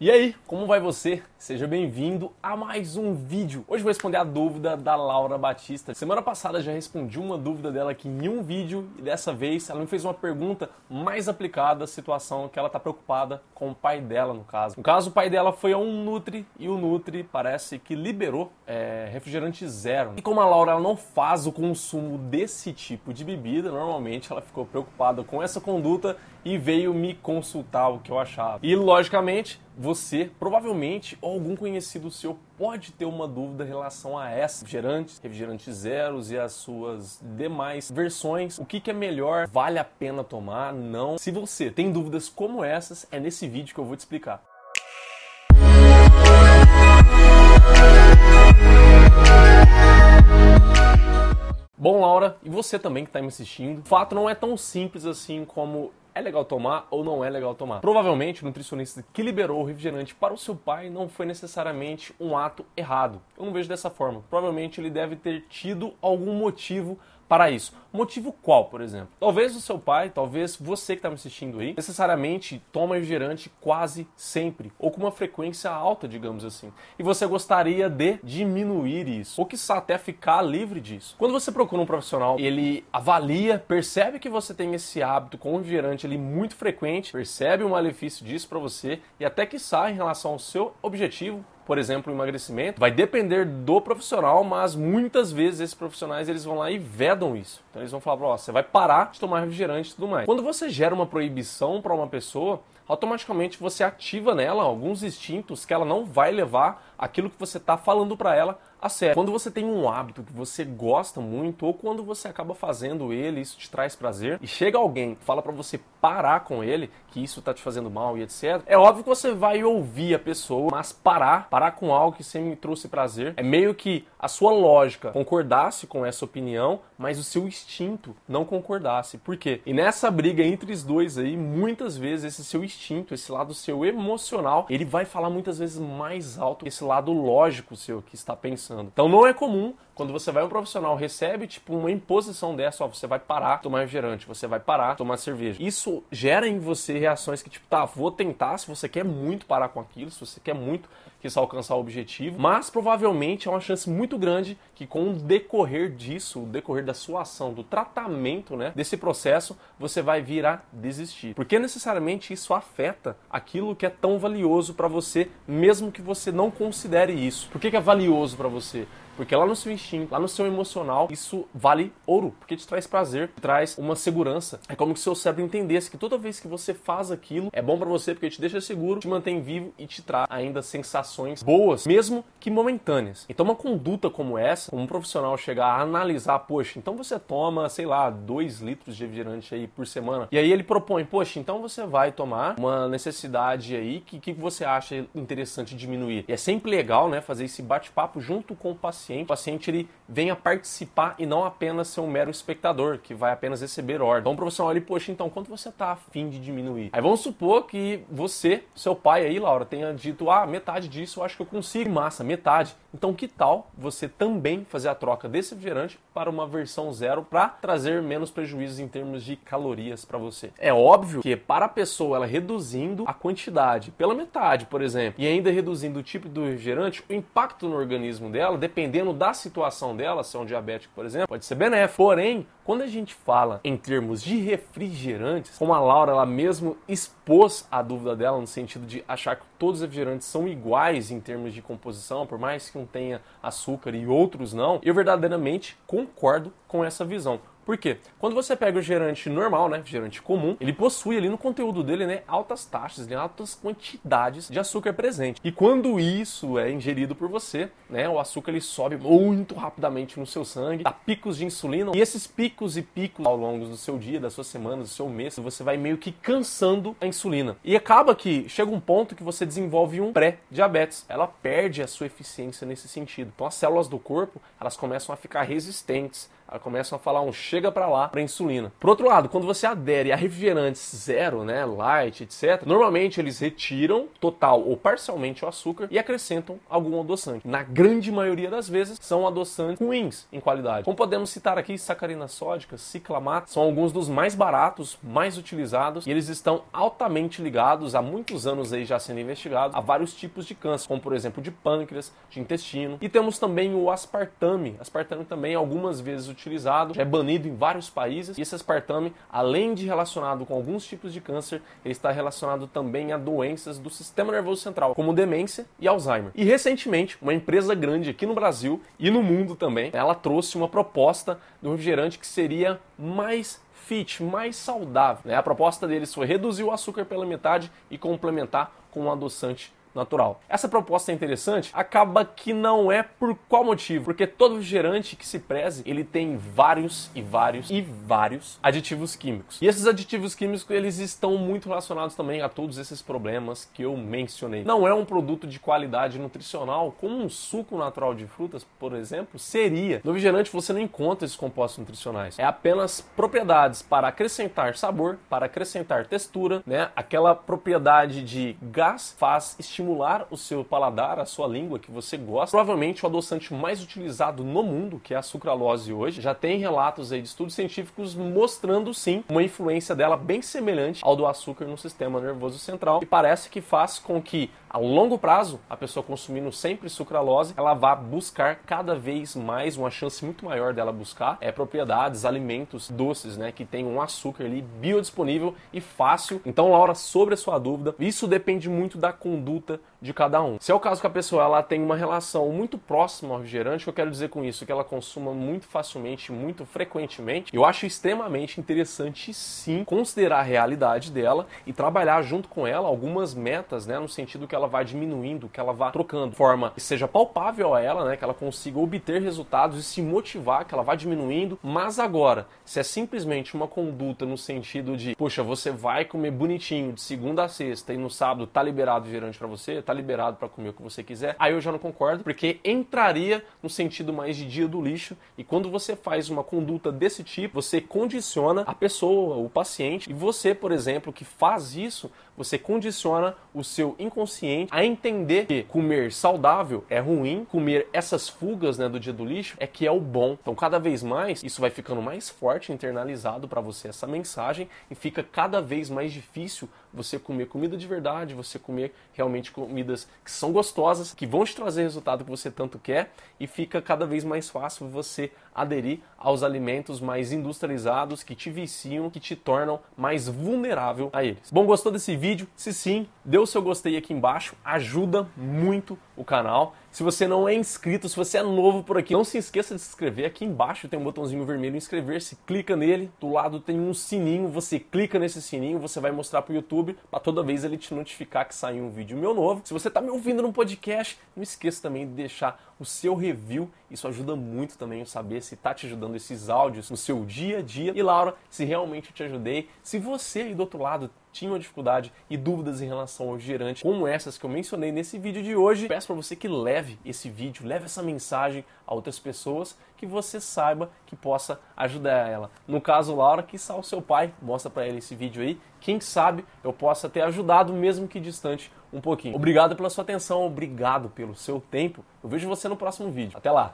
E aí, como vai você? Seja bem-vindo a mais um vídeo. Hoje vou responder a dúvida da Laura Batista. Semana passada já respondi uma dúvida dela aqui em um vídeo e dessa vez ela me fez uma pergunta mais aplicada à situação que ela está preocupada com o pai dela, no caso. No caso, o pai dela foi a um Nutri e o Nutri parece que liberou é, refrigerante zero. E como a Laura não faz o consumo desse tipo de bebida, normalmente ela ficou preocupada com essa conduta e veio me consultar o que eu achava. E logicamente, você, provavelmente, ou algum conhecido seu pode ter uma dúvida em relação a essa refrigerantes, refrigerantes zeros e as suas demais versões. O que, que é melhor? Vale a pena tomar? Não? Se você tem dúvidas como essas, é nesse vídeo que eu vou te explicar. Bom, Laura, e você também que está me assistindo, o fato não é tão simples assim como é legal tomar ou não é legal tomar. Provavelmente o nutricionista que liberou o refrigerante para o seu pai não foi necessariamente um ato errado. Eu não vejo dessa forma. Provavelmente ele deve ter tido algum motivo para isso. Motivo qual, por exemplo? Talvez o seu pai, talvez você que está me assistindo aí, necessariamente toma refrigerante quase sempre, ou com uma frequência alta, digamos assim. E você gostaria de diminuir isso, ou quiçá até ficar livre disso. Quando você procura um profissional, ele avalia, percebe que você tem esse hábito com refrigerante ali muito frequente, percebe o malefício disso para você e até que sai em relação ao seu objetivo, por exemplo, o emagrecimento, vai depender do profissional, mas muitas vezes esses profissionais eles vão lá e vedam isso. Então eles vão falar, ó, você vai parar de tomar refrigerante e tudo mais. Quando você gera uma proibição para uma pessoa, automaticamente você ativa nela alguns instintos que ela não vai levar aquilo que você está falando para ela a sério. Quando você tem um hábito que você gosta muito, ou quando você acaba fazendo ele, isso te traz prazer, e chega alguém fala para você parar com ele, que isso tá te fazendo mal e etc. É óbvio que você vai ouvir a pessoa, mas parar, parar com algo que sempre me trouxe prazer, é meio que a sua lógica concordasse com essa opinião, mas o seu instinto não concordasse. Por quê? E nessa briga entre os dois aí, muitas vezes esse seu instinto, esse lado seu emocional, ele vai falar muitas vezes mais alto que esse lado lógico seu que está pensando. Então não é comum quando você vai um profissional recebe tipo uma imposição dessa, ó, você vai parar de tomar refrigerante, você vai parar de tomar cerveja. Isso gera em você reações que tipo, tá, vou tentar se você quer muito parar com aquilo, se você quer muito que isso alcançar o objetivo, mas provavelmente é uma chance muito grande que com o decorrer disso, o decorrer da sua ação, do tratamento, né, desse processo, você vai vir a desistir. Porque necessariamente isso afeta aquilo que é tão valioso para você, mesmo que você não considere isso. Por que, que é valioso para você? Porque lá no seu instinto, lá no seu emocional, isso vale ouro, porque te traz prazer, te traz uma segurança. É como se o seu cérebro entendesse que toda vez que você faz aquilo, é bom para você porque te deixa seguro, te mantém vivo e te traz ainda sensações boas, mesmo que momentâneas. Então uma conduta como essa, como um profissional chegar a analisar, poxa, então você toma, sei lá, 2 litros de refrigerante aí por semana, e aí ele propõe, poxa, então você vai tomar uma necessidade aí que, que você acha interessante diminuir. E é sempre legal, né, fazer esse bate-papo junto com o paciente paciente, o paciente ele venha participar e não apenas ser um mero espectador, que vai apenas receber ordem. Então o profissional ele, poxa, então quanto você está afim de diminuir? Aí vamos supor que você, seu pai aí, Laura, tenha dito, ah, metade disso eu acho que eu consigo. Massa, metade. Então que tal você também fazer a troca desse refrigerante para uma versão zero para trazer menos prejuízos em termos de calorias para você? É óbvio que para a pessoa ela reduzindo a quantidade pela metade, por exemplo, e ainda reduzindo o tipo do refrigerante, o impacto no organismo dela, depende dependendo da situação dela, se é um diabético, por exemplo, pode ser benéfico. Porém, quando a gente fala em termos de refrigerantes, como a Laura ela mesmo expôs a dúvida dela no sentido de achar que todos os refrigerantes são iguais em termos de composição, por mais que um tenha açúcar e outros não, eu verdadeiramente concordo com essa visão. Por quê? Quando você pega o gerante normal, né, gerante comum, ele possui ali no conteúdo dele, né, altas taxas, né, altas quantidades de açúcar presente. E quando isso é ingerido por você, né, o açúcar ele sobe muito rapidamente no seu sangue, dá picos de insulina, e esses picos e picos ao longo do seu dia, das suas semanas, do seu mês, você vai meio que cansando a insulina. E acaba que chega um ponto que você desenvolve um pré-diabetes. Ela perde a sua eficiência nesse sentido. Então as células do corpo, elas começam a ficar resistentes começam a falar um chega para lá para insulina. Por outro lado, quando você adere a refrigerantes zero, né, light, etc, normalmente eles retiram total ou parcialmente o açúcar e acrescentam algum adoçante. Na grande maioria das vezes são adoçantes ruins em qualidade. Como podemos citar aqui, sacarina sódica, ciclamato, são alguns dos mais baratos, mais utilizados e eles estão altamente ligados há muitos anos aí já sendo investigados a vários tipos de câncer, como por exemplo de pâncreas, de intestino. E temos também o aspartame. Aspartame também algumas vezes utilizado, é banido em vários países. E esse aspartame, além de relacionado com alguns tipos de câncer, ele está relacionado também a doenças do sistema nervoso central, como demência e Alzheimer. E recentemente, uma empresa grande aqui no Brasil e no mundo também, ela trouxe uma proposta do refrigerante que seria mais fit, mais saudável. Né? A proposta deles foi reduzir o açúcar pela metade e complementar com um adoçante natural. Essa proposta é interessante, acaba que não é por qual motivo? Porque todo refrigerante que se preze, ele tem vários e vários e vários aditivos químicos. E esses aditivos químicos, eles estão muito relacionados também a todos esses problemas que eu mencionei. Não é um produto de qualidade nutricional, como um suco natural de frutas, por exemplo, seria. No refrigerante você não encontra esses compostos nutricionais. É apenas propriedades para acrescentar sabor, para acrescentar textura, né? Aquela propriedade de gás faz estimular estimular o seu paladar, a sua língua que você gosta. Provavelmente o adoçante mais utilizado no mundo, que é a sucralose hoje, já tem relatos aí de estudos científicos mostrando sim uma influência dela bem semelhante ao do açúcar no sistema nervoso central e parece que faz com que a longo prazo, a pessoa consumindo sempre sucralose, ela vá buscar cada vez mais, uma chance muito maior dela buscar é propriedades, alimentos doces, né, que tem um açúcar ali biodisponível e fácil. Então, Laura, sobre a sua dúvida, isso depende muito da conduta de cada um. Se é o caso que a pessoa ela tem uma relação muito próxima ao refrigerante, o que eu quero dizer com isso? Que ela consuma muito facilmente, muito frequentemente, eu acho extremamente interessante sim considerar a realidade dela e trabalhar junto com ela algumas metas, né, no sentido que ela vá diminuindo, que ela vá trocando, de forma que seja palpável a ela, né, que ela consiga obter resultados e se motivar, que ela vá diminuindo. Mas agora, se é simplesmente uma conduta no sentido de, poxa, você vai comer bonitinho de segunda a sexta e no sábado tá liberado refrigerante para você, tá liberado para comer o que você quiser. Aí eu já não concordo, porque entraria no sentido mais de dia do lixo. E quando você faz uma conduta desse tipo, você condiciona a pessoa, o paciente. E você, por exemplo, que faz isso, você condiciona o seu inconsciente a entender que comer saudável é ruim, comer essas fugas né, do dia do lixo é que é o bom. Então, cada vez mais, isso vai ficando mais forte, internalizado para você essa mensagem e fica cada vez mais difícil você comer comida de verdade, você comer realmente comidas que são gostosas, que vão te trazer resultado que você tanto quer e fica cada vez mais fácil você aderir aos alimentos mais industrializados que te viciam, que te tornam mais vulnerável a eles. Bom, gostou desse vídeo? Se sim, dê o seu gostei aqui embaixo, ajuda muito o canal. Se você não é inscrito, se você é novo por aqui, não se esqueça de se inscrever. Aqui embaixo tem um botãozinho vermelho inscrever-se, clica nele. Do lado tem um sininho, você clica nesse sininho, você vai mostrar para o YouTube para toda vez ele te notificar que saiu um vídeo meu novo. Se você está me ouvindo no podcast, não esqueça também de deixar o seu review. Isso ajuda muito também a saber se está te ajudando esses áudios no seu dia a dia. E Laura, se realmente te ajudei, se você aí do outro lado tinham dificuldade e dúvidas em relação ao gerante, como essas que eu mencionei nesse vídeo de hoje, peço para você que leve esse vídeo, leve essa mensagem a outras pessoas que você saiba que possa ajudar ela. No caso, Laura, que o seu pai, mostra para ele esse vídeo aí. Quem sabe eu possa ter ajudado, mesmo que distante, um pouquinho. Obrigado pela sua atenção, obrigado pelo seu tempo. Eu vejo você no próximo vídeo. Até lá!